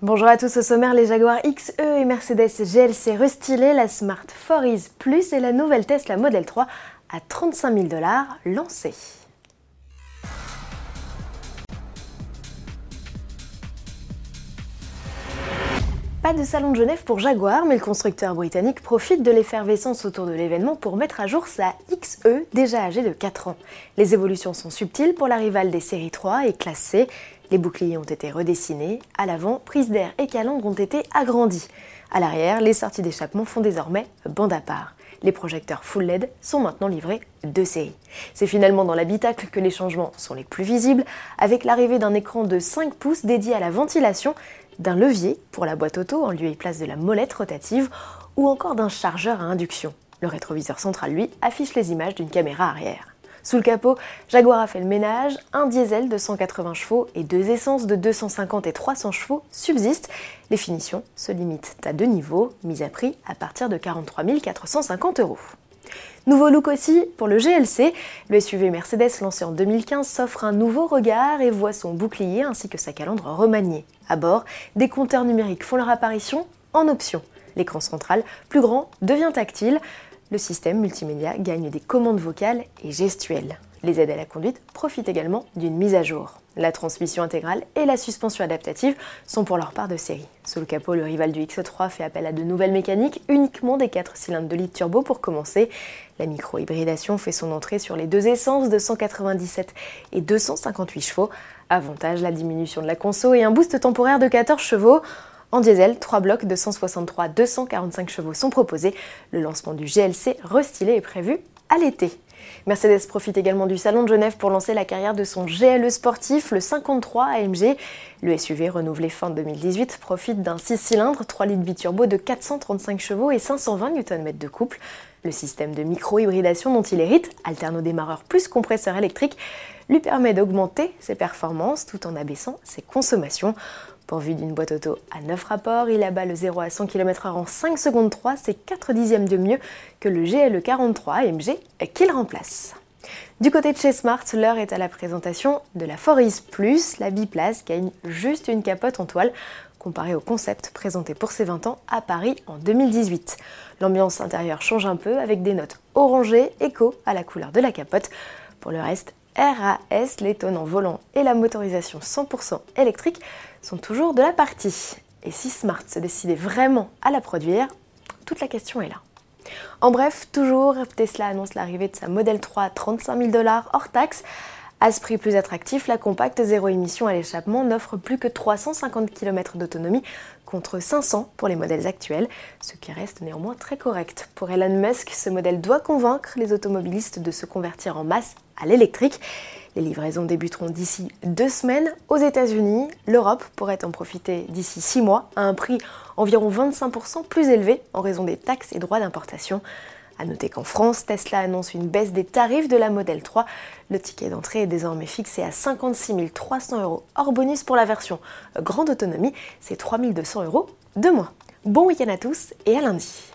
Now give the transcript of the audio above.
Bonjour à tous, au sommaire les Jaguar XE et Mercedes GLC restylés, la Smart Force Plus et la nouvelle Tesla Model 3 à 35 000 dollars lancée. Pas de salon de Genève pour Jaguar, mais le constructeur britannique profite de l'effervescence autour de l'événement pour mettre à jour sa XE, déjà âgée de 4 ans. Les évolutions sont subtiles pour la rivale des séries 3 et classe C. Les boucliers ont été redessinés, à l'avant, prises d'air et calandres ont été agrandis. À l'arrière, les sorties d'échappement font désormais bande à part. Les projecteurs full LED sont maintenant livrés de série. C'est finalement dans l'habitacle que les changements sont les plus visibles, avec l'arrivée d'un écran de 5 pouces dédié à la ventilation, d'un levier pour la boîte auto en lieu et place de la molette rotative, ou encore d'un chargeur à induction. Le rétroviseur central, lui, affiche les images d'une caméra arrière. Sous le capot, Jaguar a fait le ménage, un diesel de 180 chevaux et deux essences de 250 et 300 chevaux subsistent. Les finitions se limitent à deux niveaux, mis à prix à partir de 43 450 euros. Nouveau look aussi pour le GLC. Le SUV Mercedes lancé en 2015 s'offre un nouveau regard et voit son bouclier ainsi que sa calandre remaniée. À bord, des compteurs numériques font leur apparition en option. L'écran central, plus grand, devient tactile le système multimédia gagne des commandes vocales et gestuelles. Les aides à la conduite profitent également d'une mise à jour. La transmission intégrale et la suspension adaptative sont pour leur part de série. Sous le capot, le rival du X3 fait appel à de nouvelles mécaniques, uniquement des 4 cylindres de litre turbo pour commencer. La micro-hybridation fait son entrée sur les deux essences de 197 et 258 chevaux. Avantage la diminution de la conso et un boost temporaire de 14 chevaux. En diesel, 3 blocs de 163-245 chevaux sont proposés. Le lancement du GLC restylé est prévu à l'été. Mercedes profite également du Salon de Genève pour lancer la carrière de son GLE sportif, le 53 AMG. Le SUV renouvelé fin 2018 profite d'un 6 cylindres, 3 litres biturbo de 435 chevaux et 520 Nm de couple. Le système de micro-hybridation dont il hérite, alterno-démarreur plus compresseur électrique, lui permet d'augmenter ses performances tout en abaissant ses consommations. Pourvu d'une boîte auto à 9 rapports, il abat le 0 à 100 km/h en 5 secondes 3, c'est 4 dixièmes de mieux que le GLE 43 AMG qu'il remplace. Du côté de chez Smart, l'heure est à la présentation de la Foris Plus, la biplace gagne juste une capote en toile comparé au concept présenté pour ses 20 ans à Paris en 2018. L'ambiance intérieure change un peu avec des notes orangées, écho à la couleur de la capote. Pour le reste, RAS, l'étonnant volant et la motorisation 100% électrique sont toujours de la partie. Et si Smart se décidait vraiment à la produire, toute la question est là. En bref, toujours, Tesla annonce l'arrivée de sa Model 3 à 35 000 dollars hors taxe. À ce prix plus attractif, la compacte zéro émission à l'échappement n'offre plus que 350 km d'autonomie contre 500 pour les modèles actuels, ce qui reste néanmoins très correct. Pour Elon Musk, ce modèle doit convaincre les automobilistes de se convertir en masse à l'électrique. Les livraisons débuteront d'ici deux semaines aux États-Unis. L'Europe pourrait en profiter d'ici six mois à un prix environ 25% plus élevé en raison des taxes et droits d'importation. A noter qu'en France, Tesla annonce une baisse des tarifs de la Model 3. Le ticket d'entrée est désormais fixé à 56 300 euros hors bonus pour la version grande autonomie. C'est 3200 euros de moins. Bon week-end à tous et à lundi.